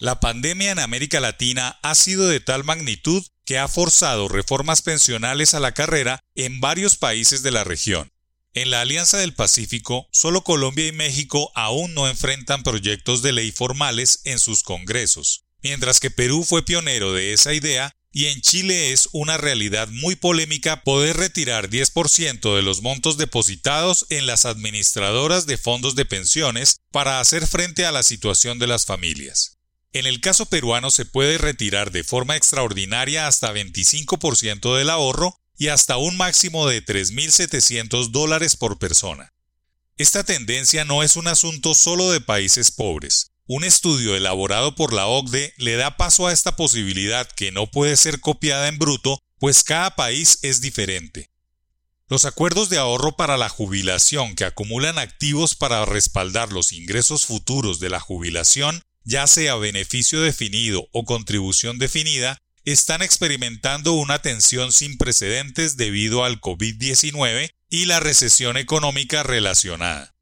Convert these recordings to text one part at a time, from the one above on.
La pandemia en América Latina ha sido de tal magnitud que ha forzado reformas pensionales a la carrera en varios países de la región. En la Alianza del Pacífico, solo Colombia y México aún no enfrentan proyectos de ley formales en sus congresos, mientras que Perú fue pionero de esa idea y en Chile es una realidad muy polémica poder retirar 10% de los montos depositados en las administradoras de fondos de pensiones para hacer frente a la situación de las familias. En el caso peruano se puede retirar de forma extraordinaria hasta 25% del ahorro y hasta un máximo de 3.700 dólares por persona. Esta tendencia no es un asunto solo de países pobres. Un estudio elaborado por la OCDE le da paso a esta posibilidad que no puede ser copiada en bruto, pues cada país es diferente. Los acuerdos de ahorro para la jubilación que acumulan activos para respaldar los ingresos futuros de la jubilación ya sea beneficio definido o contribución definida, están experimentando una tensión sin precedentes debido al COVID-19 y la recesión económica relacionada.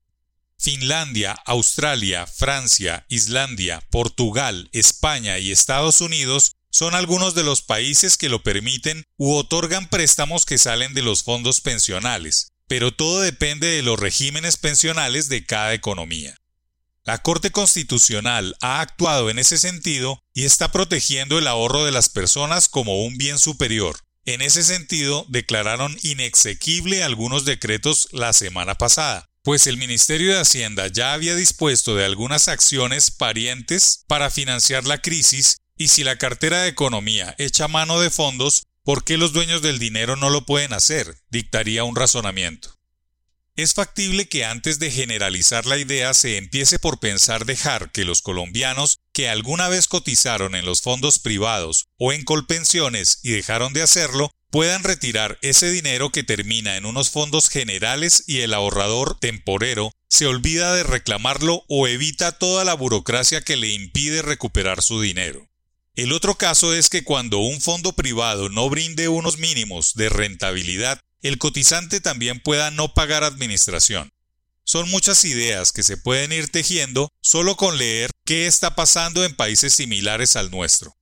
Finlandia, Australia, Francia, Islandia, Portugal, España y Estados Unidos son algunos de los países que lo permiten u otorgan préstamos que salen de los fondos pensionales, pero todo depende de los regímenes pensionales de cada economía. La Corte Constitucional ha actuado en ese sentido y está protegiendo el ahorro de las personas como un bien superior. En ese sentido, declararon inexequible algunos decretos la semana pasada, pues el Ministerio de Hacienda ya había dispuesto de algunas acciones parientes para financiar la crisis y si la cartera de economía echa mano de fondos, ¿por qué los dueños del dinero no lo pueden hacer? dictaría un razonamiento. Es factible que antes de generalizar la idea se empiece por pensar dejar que los colombianos que alguna vez cotizaron en los fondos privados o en colpensiones y dejaron de hacerlo puedan retirar ese dinero que termina en unos fondos generales y el ahorrador temporero se olvida de reclamarlo o evita toda la burocracia que le impide recuperar su dinero. El otro caso es que cuando un fondo privado no brinde unos mínimos de rentabilidad el cotizante también pueda no pagar administración. Son muchas ideas que se pueden ir tejiendo solo con leer qué está pasando en países similares al nuestro.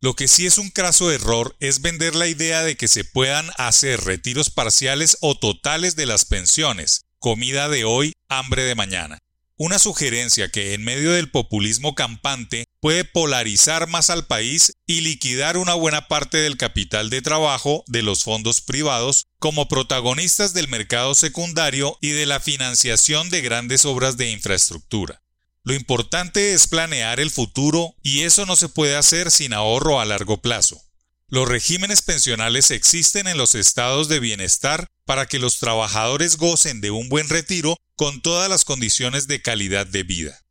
Lo que sí es un craso error es vender la idea de que se puedan hacer retiros parciales o totales de las pensiones, comida de hoy, hambre de mañana. Una sugerencia que en medio del populismo campante puede polarizar más al país y liquidar una buena parte del capital de trabajo de los fondos privados como protagonistas del mercado secundario y de la financiación de grandes obras de infraestructura. Lo importante es planear el futuro y eso no se puede hacer sin ahorro a largo plazo. Los regímenes pensionales existen en los estados de bienestar para que los trabajadores gocen de un buen retiro con todas las condiciones de calidad de vida.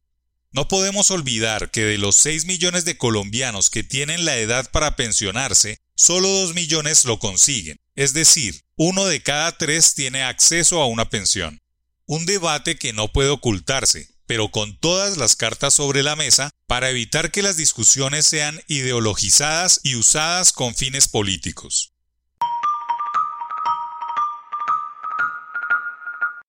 No podemos olvidar que de los 6 millones de colombianos que tienen la edad para pensionarse, solo 2 millones lo consiguen, es decir, uno de cada tres tiene acceso a una pensión. Un debate que no puede ocultarse, pero con todas las cartas sobre la mesa para evitar que las discusiones sean ideologizadas y usadas con fines políticos.